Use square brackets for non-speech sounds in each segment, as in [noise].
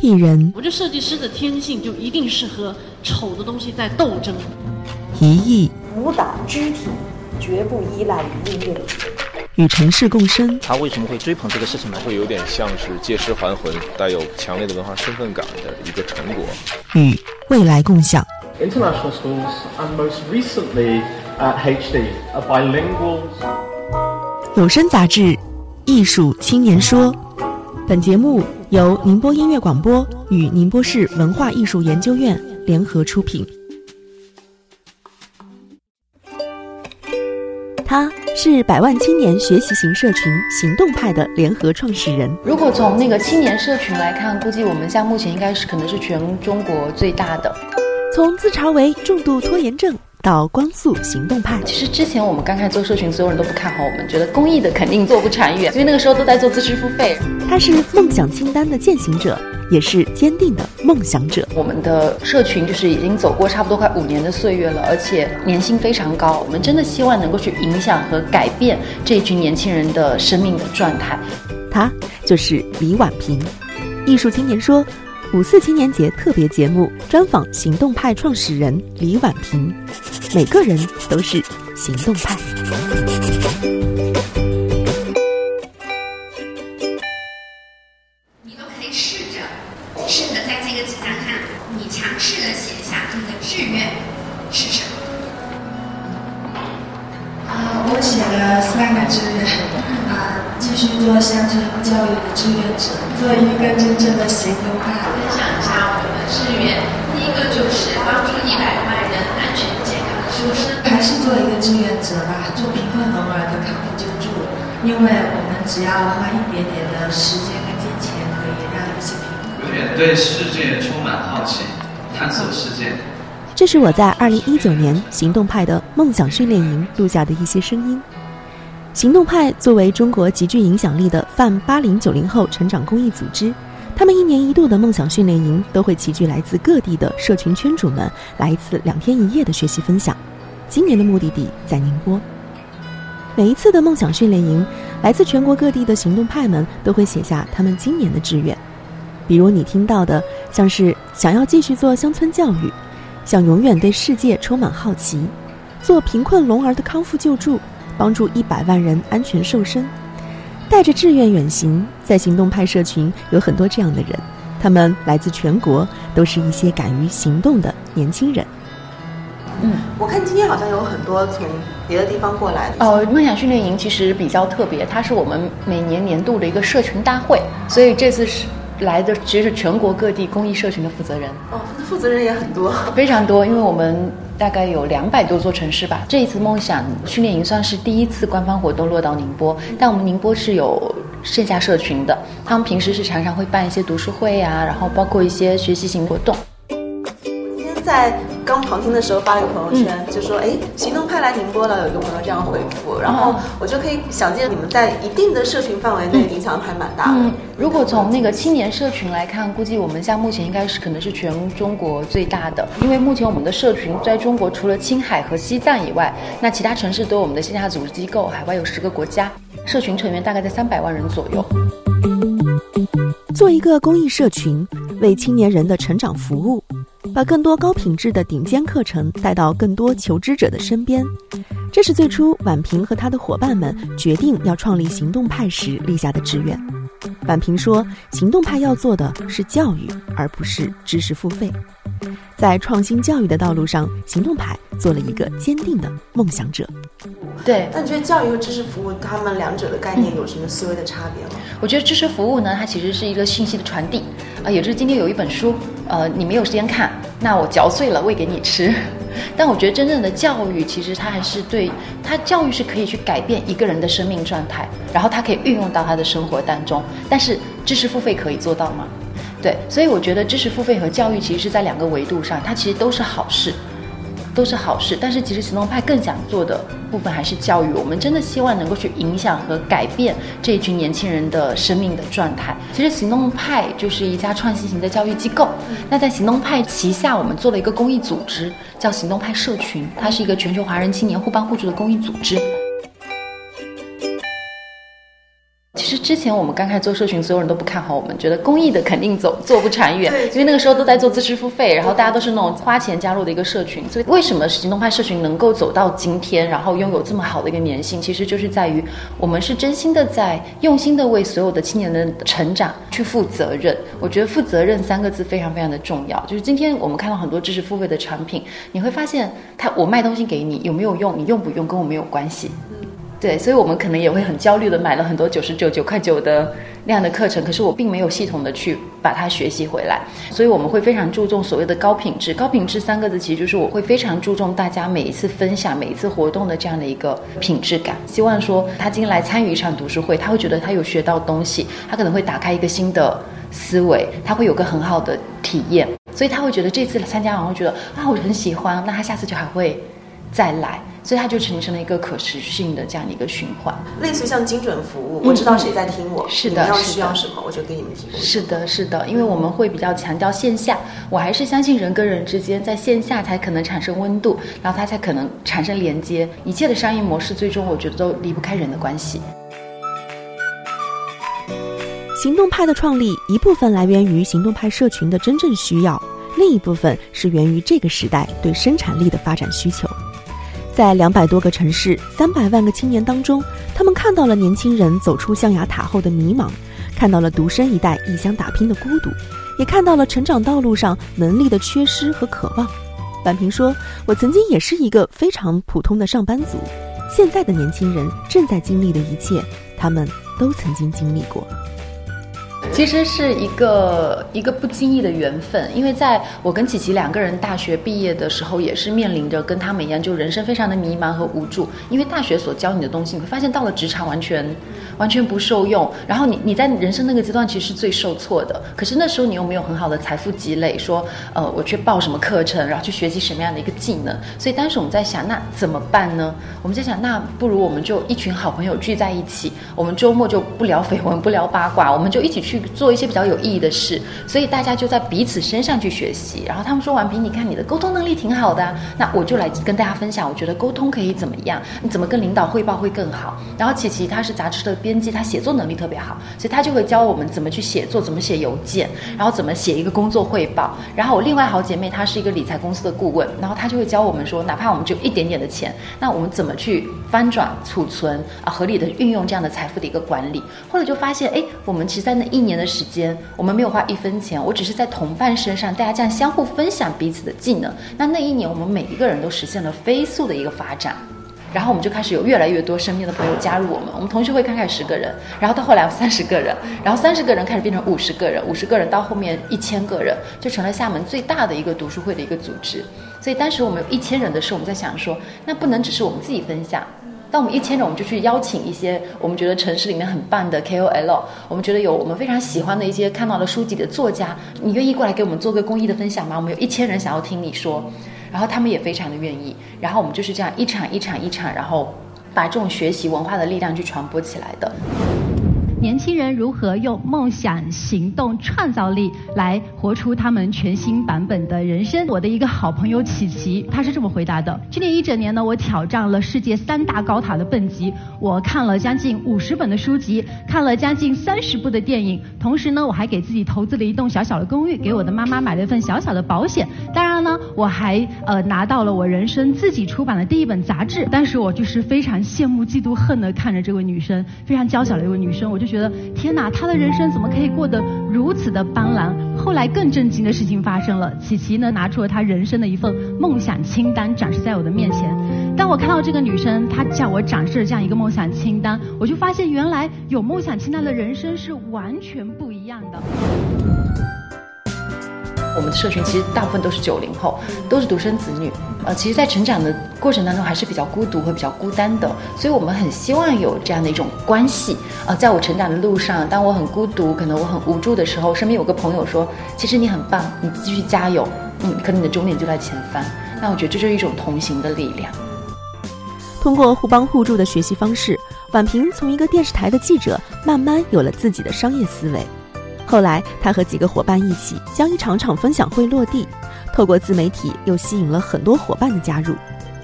艺人，我这设计师的天性就一定是和丑的东西在斗争。一艺舞蹈肢体绝不依赖于音乐。与城市共生，他为什么会追捧这个事情呢？会有点像是借尸还魂，带有强烈的文化身份感的一个成果。与未来共享。International schools and most recently at HD are bilingual. 有声杂志《艺术青年说》，本节目由宁波音乐广播与宁波市文化艺术研究院联合出品。他是百万青年学习型社群行动派的联合创始人。如果从那个青年社群来看，估计我们像目前应该是可能是全中国最大的。从自嘲为重度拖延症。到光速行动派，其实之前我们刚开始做社群，所有人都不看好我们，觉得公益的肯定做不长远，因为那个时候都在做知识付费。他是梦想清单的践行者，也是坚定的梦想者。我们的社群就是已经走过差不多快五年的岁月了，而且年薪非常高。我们真的希望能够去影响和改变这一群年轻人的生命的状态。他就是李婉平，艺术青年说。五四青年节特别节目专访行动派创始人李婉平，每个人都是行动派。你都可以试着，试着在这个纸上看，你尝试的写下你的志愿是什么？啊，我写了三个志愿，啊，继续做乡村教育的志愿者，做一个真正的行动派。分享一下我的志愿第一个就是帮助一百万人安全健康的出生，还是做一个志愿者吧，做贫困聋儿的康复救助。因为我们只要花一点点的时间跟金钱，可以让一些贫困。有点对世界充满好奇，探索世界。这是我在二零一九年行动派的梦想训练营录下的一些声音。行动派作为中国极具影响力的泛八零九零后成长公益组织。他们一年一度的梦想训练营都会齐聚来自各地的社群圈主们，来一次两天一夜的学习分享。今年的目的地在宁波。每一次的梦想训练营，来自全国各地的行动派们都会写下他们今年的志愿。比如你听到的，像是想要继续做乡村教育，想永远对世界充满好奇，做贫困聋儿的康复救助，帮助一百万人安全瘦身。带着志愿远行，在行动派社群有很多这样的人，他们来自全国，都是一些敢于行动的年轻人。嗯，我看今天好像有很多从别的地方过来的。哦，梦想训练营其实比较特别，它是我们每年年度的一个社群大会，所以这次是来的其实是全国各地公益社群的负责人。哦，负责人也很多，非常多，因为我们。大概有两百多座城市吧。这一次梦想训练营算是第一次官方活动落到宁波，但我们宁波是有线下社群的，他们平时是常常会办一些读书会啊，然后包括一些学习型活动。今天在。刚旁听的时候发了个朋友圈，就说：“哎，行动派来宁波了。”有一个朋友这样回复，然后我就可以想见你们在一定的社群范围内影响还蛮大的。嗯，如果从那个青年社群来看，估计我们像目前应该是可能是全中国最大的，因为目前我们的社群在中国除了青海和西藏以外，那其他城市都有我们的线下组织机构，海外有十个国家，社群成员大概在三百万人左右。做一个公益社群，为青年人的成长服务。把更多高品质的顶尖课程带到更多求知者的身边，这是最初宛平和他的伙伴们决定要创立行动派时立下的志愿。宛平说：“行动派要做的是教育，而不是知识付费。”在创新教育的道路上，行动派做了一个坚定的梦想者。对，那你觉得教育和知识服务他们两者的概念有什么思维的差别吗？我觉得知识服务呢，它其实是一个信息的传递啊，也就是今天有一本书，呃，你没有时间看，那我嚼碎了喂给你吃。[laughs] 但我觉得真正的教育，其实它还是对它教育是可以去改变一个人的生命状态，然后它可以运用到他的生活当中。但是知识付费可以做到吗？对，所以我觉得知识付费和教育其实是在两个维度上，它其实都是好事。都是好事，但是其实行动派更想做的部分还是教育。我们真的希望能够去影响和改变这一群年轻人的生命的状态。其实行动派就是一家创新型的教育机构。那在行动派旗下，我们做了一个公益组织，叫行动派社群，它是一个全球华人青年互帮互助的公益组织。实之前我们刚开始做社群，所有人都不看好我们，觉得公益的肯定走做不长远，因为那个时候都在做自支付费，然后大家都是那种花钱加入的一个社群。所以为什么行动派社群能够走到今天，然后拥有这么好的一个粘性，其实就是在于我们是真心的在用心的为所有的青年的成长去负责任。我觉得负责任三个字非常非常的重要。就是今天我们看到很多知识付费的产品，你会发现，他我卖东西给你有没有用，你用不用跟我没有关系。对，所以我们可能也会很焦虑的买了很多九十九九块九的那样的课程，可是我并没有系统的去把它学习回来，所以我们会非常注重所谓的高品质。高品质三个字其实就是我会非常注重大家每一次分享、每一次活动的这样的一个品质感。希望说他今天来参与一场读书会，他会觉得他有学到东西，他可能会打开一个新的思维，他会有个很好的体验，所以他会觉得这次参加完会觉得啊我很喜欢，那他下次就还会再来。所以它就形成了一个可持续性的这样的一个循环，类似像精准服务，我知道谁在听我，是的，要需要什么我就给你们提供。是的，是的，因为我们会比较强调线下，我还是相信人跟人之间在线下才可能产生温度，然后它才可能产生连接。一切的商业模式最终我觉得都离不开人的关系。行动派的创立一部分来源于行动派社群的真正需要，另一部分是源于这个时代对生产力的发展需求。在两百多个城市、三百万个青年当中，他们看到了年轻人走出象牙塔后的迷茫，看到了独生一代异乡打拼的孤独，也看到了成长道路上能力的缺失和渴望。婉平说：“我曾经也是一个非常普通的上班族，现在的年轻人正在经历的一切，他们都曾经经历过。”其实是一个一个不经意的缘分，因为在我跟琪琪两个人大学毕业的时候，也是面临着跟他们一样，就人生非常的迷茫和无助。因为大学所教你的东西，你会发现到了职场完全完全不受用。然后你你在人生那个阶段其实是最受挫的。可是那时候你又没有很好的财富积累，说呃我去报什么课程，然后去学习什么样的一个技能。所以当时我们在想，那怎么办呢？我们在想，那不如我们就一群好朋友聚在一起，我们周末就不聊绯闻，不聊八卦，我们就一起去。做一些比较有意义的事，所以大家就在彼此身上去学习。然后他们说：“婉平，你看你的沟通能力挺好的，那我就来跟大家分享。我觉得沟通可以怎么样？你怎么跟领导汇报会更好？然后琪琪她是杂志的编辑，她写作能力特别好，所以她就会教我们怎么去写作，怎么写邮件，然后怎么写一个工作汇报。然后我另外好姐妹她是一个理财公司的顾问，然后她就会教我们说，哪怕我们只有一点点的钱，那我们怎么去翻转、储存啊，合理的运用这样的财富的一个管理？后来就发现，哎，我们其实在那一年年的时间，我们没有花一分钱，我只是在同伴身上，大家这样相互分享彼此的技能。那那一年，我们每一个人都实现了飞速的一个发展。然后我们就开始有越来越多身边的朋友加入我们。我们同学会刚开始十个人，然后到后来三十个人，然后三十个人开始变成五十个人，五十个人到后面一千个人，就成了厦门最大的一个读书会的一个组织。所以当时我们有一千人的时候，我们在想说，那不能只是我们自己分享。当我们一千人，我们就去邀请一些我们觉得城市里面很棒的 KOL，我们觉得有我们非常喜欢的一些看到的书籍的作家，你愿意过来给我们做个公益的分享吗？我们有一千人想要听你说，然后他们也非常的愿意，然后我们就是这样一场一场一场，然后把这种学习文化的力量去传播起来的。年轻人如何用梦想、行动、创造力来活出他们全新版本的人生？我的一个好朋友琪琪，他是这么回答的：去年一整年呢，我挑战了世界三大高塔的蹦极，我看了将近五十本的书籍，看了将近三十部的电影，同时呢，我还给自己投资了一栋小小的公寓，给我的妈妈买了一份小小的保险。当然呢，我还呃拿到了我人生自己出版的第一本杂志。但是我就是非常羡慕、嫉妒、恨的看着这位女生，非常娇小的一位女生，我就。觉得天哪，她的人生怎么可以过得如此的斑斓？后来更震惊的事情发生了，琪琪呢拿出了她人生的一份梦想清单，展示在我的面前。当我看到这个女生，她向我展示了这样一个梦想清单，我就发现原来有梦想清单的人生是完全不一样的。我们的社群其实大部分都是九零后，都是独生子女，呃，其实，在成长的过程当中还是比较孤独和比较孤单的，所以我们很希望有这样的一种关系。呃，在我成长的路上，当我很孤独，可能我很无助的时候，身边有个朋友说：“其实你很棒，你继续加油，嗯，可能你的终点就在前方。”那我觉得这就是一种同行的力量。通过互帮互助的学习方式，婉平从一个电视台的记者，慢慢有了自己的商业思维。后来，他和几个伙伴一起将一场场分享会落地，透过自媒体又吸引了很多伙伴的加入。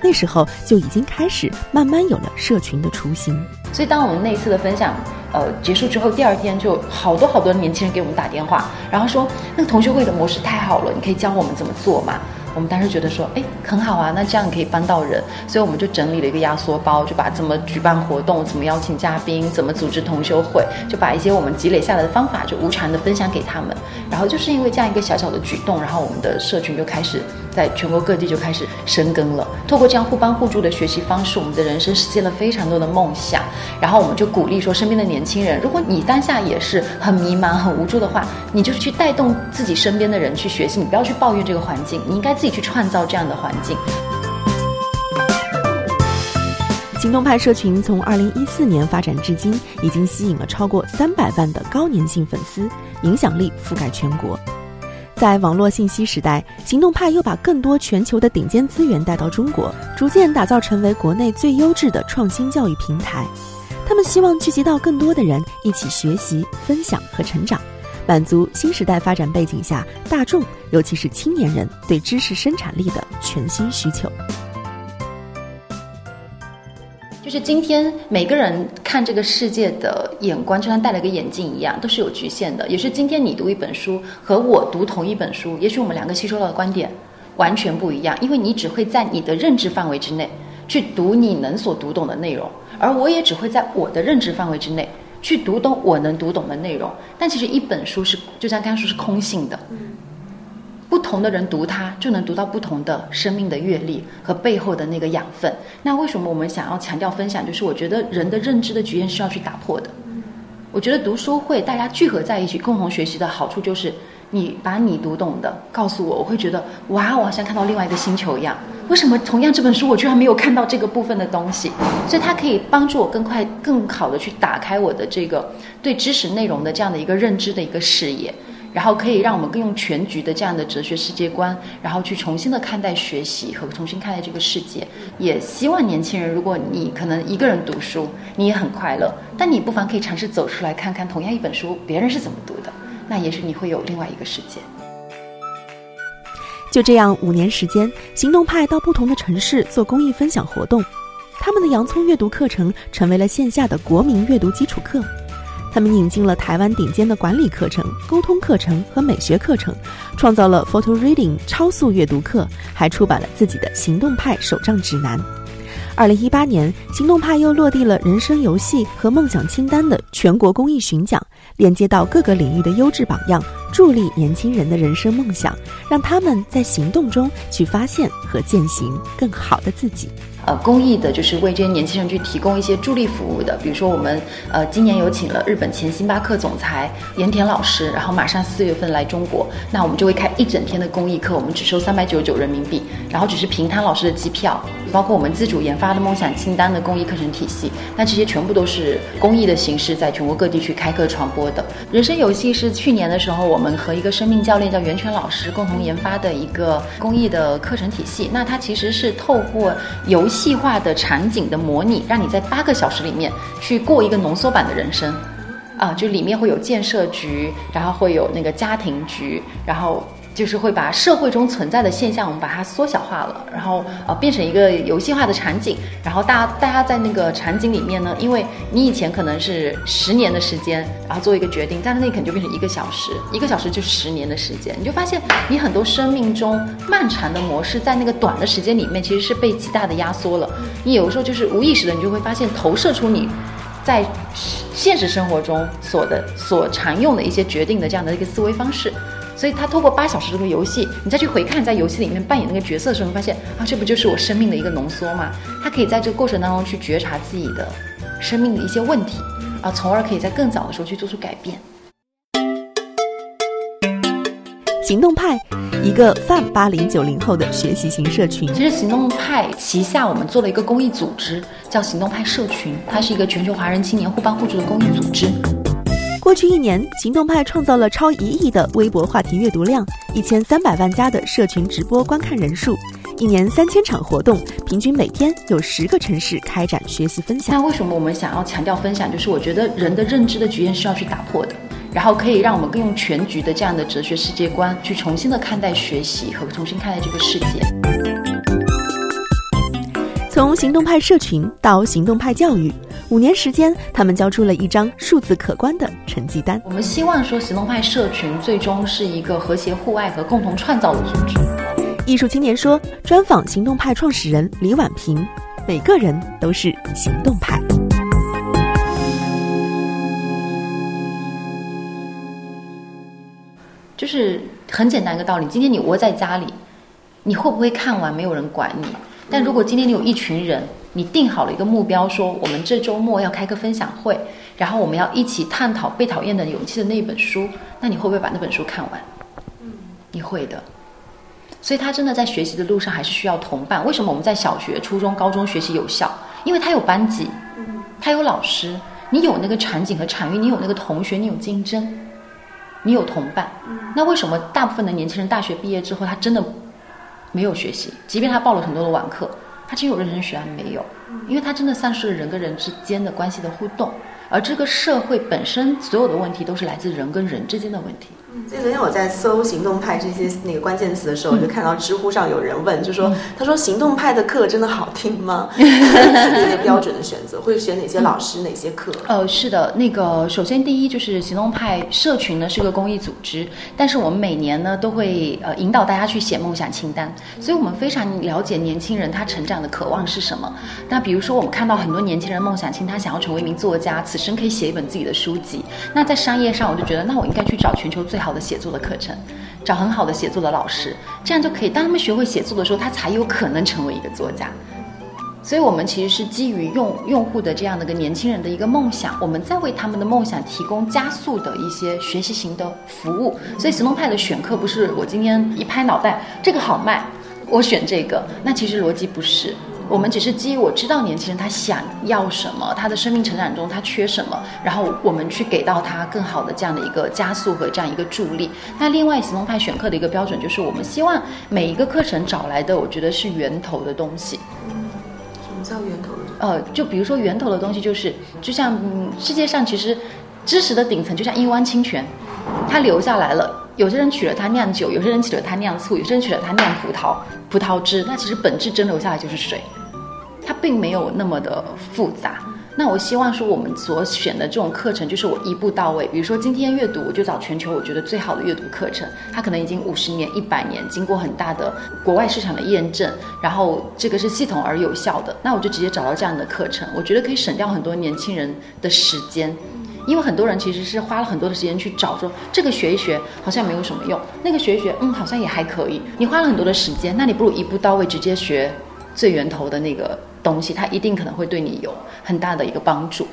那时候就已经开始慢慢有了社群的雏形。所以，当我们那一次的分享，呃，结束之后，第二天就好多好多年轻人给我们打电话，然后说那个同学会的模式太好了，你可以教我们怎么做嘛？我们当时觉得说，哎，很好啊，那这样可以帮到人，所以我们就整理了一个压缩包，就把怎么举办活动、怎么邀请嘉宾、怎么组织同修会，就把一些我们积累下来的方法，就无偿的分享给他们。然后就是因为这样一个小小的举动，然后我们的社群就开始在全国各地就开始生根了。透过这样互帮互助的学习方式，我们的人生实现了非常多的梦想。然后我们就鼓励说，身边的年轻人，如果你当下也是很迷茫、很无助的话，你就是去带动自己身边的人去学习，你不要去抱怨这个环境，你应该自己去创造这样的环境。行动派社群从二零一四年发展至今，已经吸引了超过三百万的高粘性粉丝，影响力覆盖全国。在网络信息时代，行动派又把更多全球的顶尖资源带到中国，逐渐打造成为国内最优质的创新教育平台。他们希望聚集到更多的人一起学习、分享和成长，满足新时代发展背景下大众，尤其是青年人对知识生产力的全新需求。就是今天每个人看这个世界的眼光，就像戴了个眼镜一样，都是有局限的。也是今天你读一本书和我读同一本书，也许我们两个吸收到的观点完全不一样，因为你只会在你的认知范围之内去读你能所读懂的内容，而我也只会在我的认知范围之内去读懂我能读懂的内容。但其实一本书是，就像刚刚说是空性的。不同的人读它，就能读到不同的生命的阅历和背后的那个养分。那为什么我们想要强调分享？就是我觉得人的认知的局限是要去打破的。我觉得读书会大家聚合在一起共同学习的好处就是，你把你读懂的告诉我，我会觉得哇，我好像看到另外一个星球一样。为什么同样这本书我居然没有看到这个部分的东西？[laughs] 所以它可以帮助我更快、更好的去打开我的这个对知识内容的这样的一个认知的一个视野。然后可以让我们更用全局的这样的哲学世界观，然后去重新的看待学习和重新看待这个世界。也希望年轻人，如果你可能一个人读书，你也很快乐，但你不妨可以尝试走出来看看同样一本书，别人是怎么读的，那也许你会有另外一个世界。就这样，五年时间，行动派到不同的城市做公益分享活动，他们的洋葱阅读课程成为了线下的国民阅读基础课。他们引进了台湾顶尖的管理课程、沟通课程和美学课程，创造了 Photo Reading 超速阅读课，还出版了自己的行动派手账指南。二零一八年，行动派又落地了人生游戏和梦想清单的全国公益巡讲，连接到各个领域的优质榜样，助力年轻人的人生梦想，让他们在行动中去发现和践行更好的自己。呃，公益的就是为这些年轻人去提供一些助力服务的，比如说我们呃今年有请了日本前星巴克总裁盐田老师，然后马上四月份来中国，那我们就会开一整天的公益课，我们只收三百九十九人民币，然后只是平摊老师的机票，包括我们自主研发的梦想清单的公益课程体系，那这些全部都是公益的形式，在全国各地去开课传播的。人生游戏是去年的时候，我们和一个生命教练叫袁泉老师共同研发的一个公益的课程体系，那它其实是透过游戏。细化的场景的模拟，让你在八个小时里面去过一个浓缩版的人生，啊，就里面会有建设局，然后会有那个家庭局，然后。就是会把社会中存在的现象，我们把它缩小化了，然后呃变成一个游戏化的场景，然后大家大家在那个场景里面呢，因为你以前可能是十年的时间，然后做一个决定，但是那可能就变成一个小时，一个小时就十年的时间，你就发现你很多生命中漫长的模式，在那个短的时间里面其实是被极大的压缩了。你有的时候就是无意识的，你就会发现投射出你在现实生活中所的所常用的一些决定的这样的一个思维方式。所以，他透过八小时这个游戏，你再去回看在游戏里面扮演那个角色的时候，发现啊，这不就是我生命的一个浓缩吗？他可以在这个过程当中去觉察自己的生命的一些问题，啊，从而可以在更早的时候去做出改变。行动派，一个泛八零九零后的学习型社群。其实，行动派旗下我们做了一个公益组织，叫行动派社群，它是一个全球华人青年互帮互助的公益组织。过去一年，行动派创造了超一亿的微博话题阅读量，一千三百万加的社群直播观看人数，一年三千场活动，平均每天有十个城市开展学习分享。那为什么我们想要强调分享？就是我觉得人的认知的局限是要去打破的，然后可以让我们更用全局的这样的哲学世界观去重新的看待学习和重新看待这个世界。从行动派社群到行动派教育，五年时间，他们交出了一张数字可观的成绩单。我们希望说，行动派社群最终是一个和谐互爱和共同创造的组织。艺术青年说，专访行动派创始人李婉平，每个人都是行动派。就是很简单一个道理，今天你窝在家里，你会不会看完没有人管你？但如果今天你有一群人，你定好了一个目标，说我们这周末要开个分享会，然后我们要一起探讨《被讨厌的勇气》的那一本书，那你会不会把那本书看完？嗯，你会的。所以他真的在学习的路上还是需要同伴。为什么我们在小学、初中、高中学习有效？因为他有班级，他有老师，你有那个场景和场域，你有那个同学，你有竞争，你有同伴。那为什么大部分的年轻人大学毕业之后，他真的？没有学习，即便他报了很多的网课，他只有认真学还没有，因为他真的丧失了人跟人之间的关系的互动，而这个社会本身所有的问题都是来自人跟人之间的问题。所以昨天我在搜“行动派”这些那个关键词的时候，我就看到知乎上有人问，就说：“他说行动派的课真的好听吗？” [laughs] 这个标准的选择会选哪些老师、哪些课？呃，是的，那个首先第一就是行动派社群呢是个公益组织，但是我们每年呢都会呃引导大家去写梦想清单，所以我们非常了解年轻人他成长的渴望是什么。那比如说我们看到很多年轻人梦想清单想要成为一名作家，此生可以写一本自己的书籍。那在商业上，我就觉得那我应该去找全球最好。的写作的课程，找很好的写作的老师，这样就可以。当他们学会写作的时候，他才有可能成为一个作家。所以，我们其实是基于用用户的这样的一个年轻人的一个梦想，我们在为他们的梦想提供加速的一些学习型的服务。所以，行动派的选课不是我今天一拍脑袋，这个好卖，我选这个。那其实逻辑不是。我们只是基于我知道年轻人他想要什么，他的生命成长中他缺什么，然后我们去给到他更好的这样的一个加速和这样一个助力。那另外行动派选课的一个标准就是，我们希望每一个课程找来的，我觉得是源头的东西。什么叫源头的？呃，就比如说源头的东西，就是就像世界上其实知识的顶层，就像一汪清泉，它流下来了。有些人取了它酿酒，有些人取了它酿醋，有些人取了它酿葡萄葡萄汁。那其实本质蒸馏下来就是水，它并没有那么的复杂。那我希望说，我们所选的这种课程，就是我一步到位。比如说今天阅读，我就找全球我觉得最好的阅读课程，它可能已经五十年、一百年，经过很大的国外市场的验证，然后这个是系统而有效的。那我就直接找到这样的课程，我觉得可以省掉很多年轻人的时间。因为很多人其实是花了很多的时间去找，说这个学一学好像没有什么用，那个学一学，嗯，好像也还可以。你花了很多的时间，那你不如一步到位，直接学最源头的那个东西，它一定可能会对你有很大的一个帮助。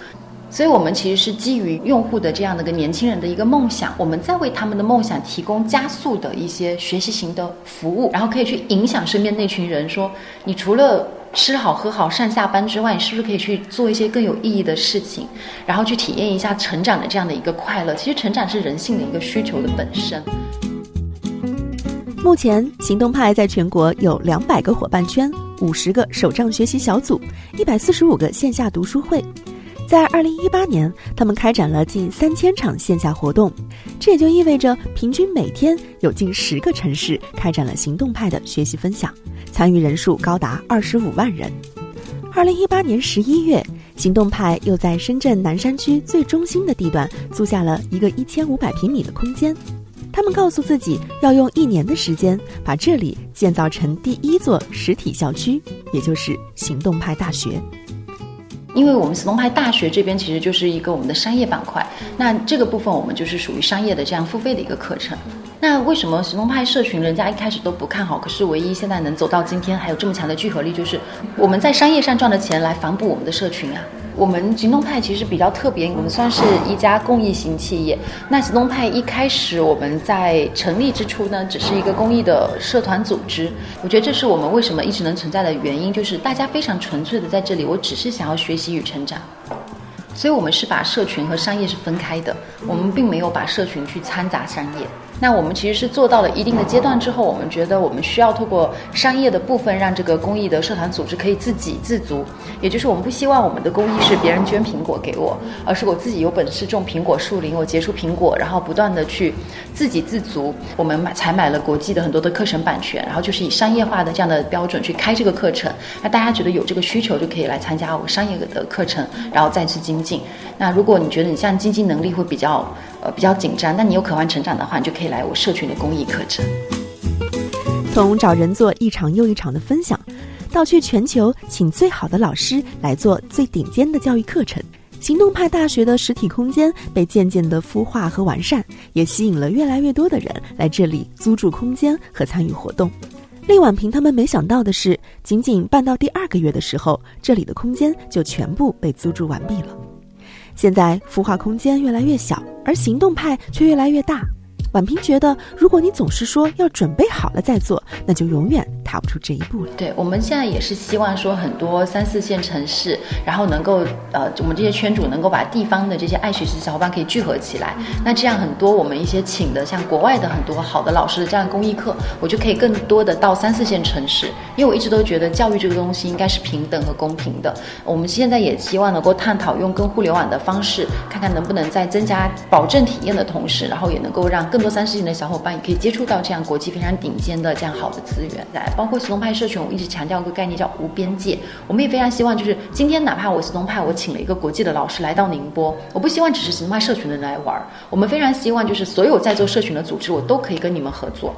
所以，我们其实是基于用户的这样的一个年轻人的一个梦想，我们在为他们的梦想提供加速的一些学习型的服务，然后可以去影响身边那群人，说你除了。吃好喝好上下班之外，你是不是可以去做一些更有意义的事情，然后去体验一下成长的这样的一个快乐？其实成长是人性的一个需求的本身。目前，行动派在全国有两百个伙伴圈，五十个手账学习小组，一百四十五个线下读书会。在二零一八年，他们开展了近三千场线下活动，这也就意味着平均每天有近十个城市开展了行动派的学习分享，参与人数高达二十五万人。二零一八年十一月，行动派又在深圳南山区最中心的地段租下了一个一千五百平米的空间，他们告诉自己要用一年的时间把这里建造成第一座实体校区，也就是行动派大学。因为我们斯通派大学这边其实就是一个我们的商业板块，那这个部分我们就是属于商业的这样付费的一个课程。那为什么行动派社群人家一开始都不看好？可是唯一现在能走到今天还有这么强的聚合力，就是我们在商业上赚的钱来反哺我们的社群啊。我们行动派其实比较特别，我们算是一家公益型企业。那行动派一开始我们在成立之初呢，只是一个公益的社团组织。我觉得这是我们为什么一直能存在的原因，就是大家非常纯粹的在这里，我只是想要学习与成长。所以我们是把社群和商业是分开的，我们并没有把社群去掺杂商业。那我们其实是做到了一定的阶段之后，我们觉得我们需要透过商业的部分，让这个公益的社团组织可以自给自足。也就是我们不希望我们的公益是别人捐苹果给我，而是我自己有本事种苹果树林，我结出苹果，然后不断的去自给自足。我们买才买了国际的很多的课程版权，然后就是以商业化的这样的标准去开这个课程。那大家觉得有这个需求，就可以来参加我商业的课程，然后再次精那如果你觉得你像经济能力会比较呃比较紧张，但你有渴望成长的话，你就可以来我社群的公益课程。从找人做一场又一场的分享，到去全球请最好的老师来做最顶尖的教育课程，行动派大学的实体空间被渐渐的孵化和完善，也吸引了越来越多的人来这里租住空间和参与活动。厉婉平他们没想到的是，仅仅办到第二个月的时候，这里的空间就全部被租住完毕了。现在孵化空间越来越小，而行动派却越来越大。婉平觉得，如果你总是说要准备好了再做，那就永远踏不出这一步了。对，我们现在也是希望说，很多三四线城市，然后能够呃，我们这些圈主能够把地方的这些爱学习的小伙伴可以聚合起来。那这样很多我们一些请的像国外的很多好的老师的这样公益课，我就可以更多的到三四线城市。因为我一直都觉得教育这个东西应该是平等和公平的。我们现在也希望能够探讨用跟互联网的方式，看看能不能在增加保证体验的同时，然后也能够让更多三四线的小伙伴也可以接触到这样国际非常顶尖的这样好的资源。来，包括行动派社群，我一直强调一个概念叫无边界。我们也非常希望，就是今天哪怕我行动派我请了一个国际的老师来到宁波，我不希望只是行动派社群的人来玩儿。我们非常希望，就是所有在做社群的组织，我都可以跟你们合作。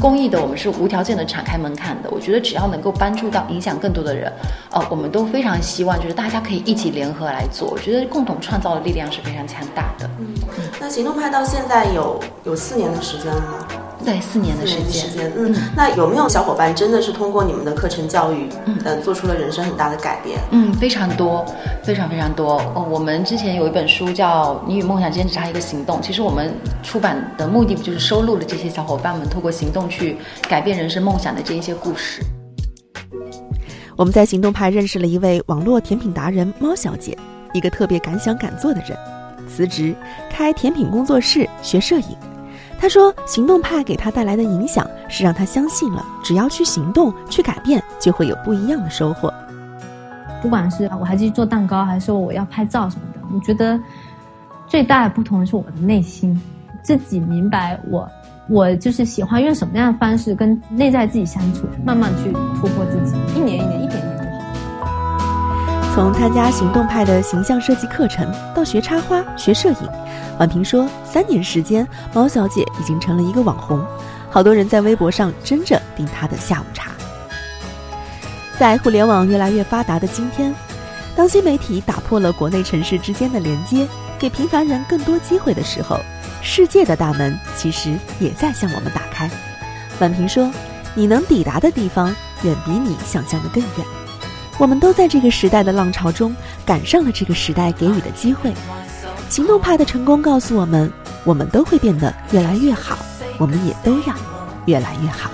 公益的我们是无条件的敞开门槛的。我觉得只要能够帮助到影响更多的人，呃，我们都非常希望就是大家可以一起联合来做。我觉得共同创造的力量是非常强大的。嗯，那行动派到现在有有四年的时间了吗？对，四年的时间。时间，嗯，那有没有小伙伴真的是通过你们的课程教育，嗯，做出了人生很大的改变？嗯，非常多，非常非常多。哦，我们之前有一本书叫《你与梦想之间只差一个行动》，其实我们出版的目的不就是收录了这些小伙伴们通过行动去改变人生梦想的这一些故事？我们在行动派认识了一位网络甜品达人猫小姐，一个特别敢想敢做的人，辞职开甜品工作室学摄影。他说：“行动派给他带来的影响是让他相信了，只要去行动、去改变，就会有不一样的收获。不管是我还继续做蛋糕，还是说我要拍照什么的，我觉得最大的不同是我的内心，自己明白我，我就是喜欢用什么样的方式跟内在自己相处，慢慢去突破自己，一年一年，一点点。从参加行动派的形象设计课程到学插花、学摄影。”婉平说：“三年时间，毛小姐已经成了一个网红，好多人在微博上争着订她的下午茶。”在互联网越来越发达的今天，当新媒体打破了国内城市之间的连接，给平凡人更多机会的时候，世界的大门其实也在向我们打开。婉平说：“你能抵达的地方，远比你想象的更远。我们都在这个时代的浪潮中，赶上了这个时代给予的机会。”行动派的成功告诉我们，我们都会变得越来越好，我们也都要越来越好。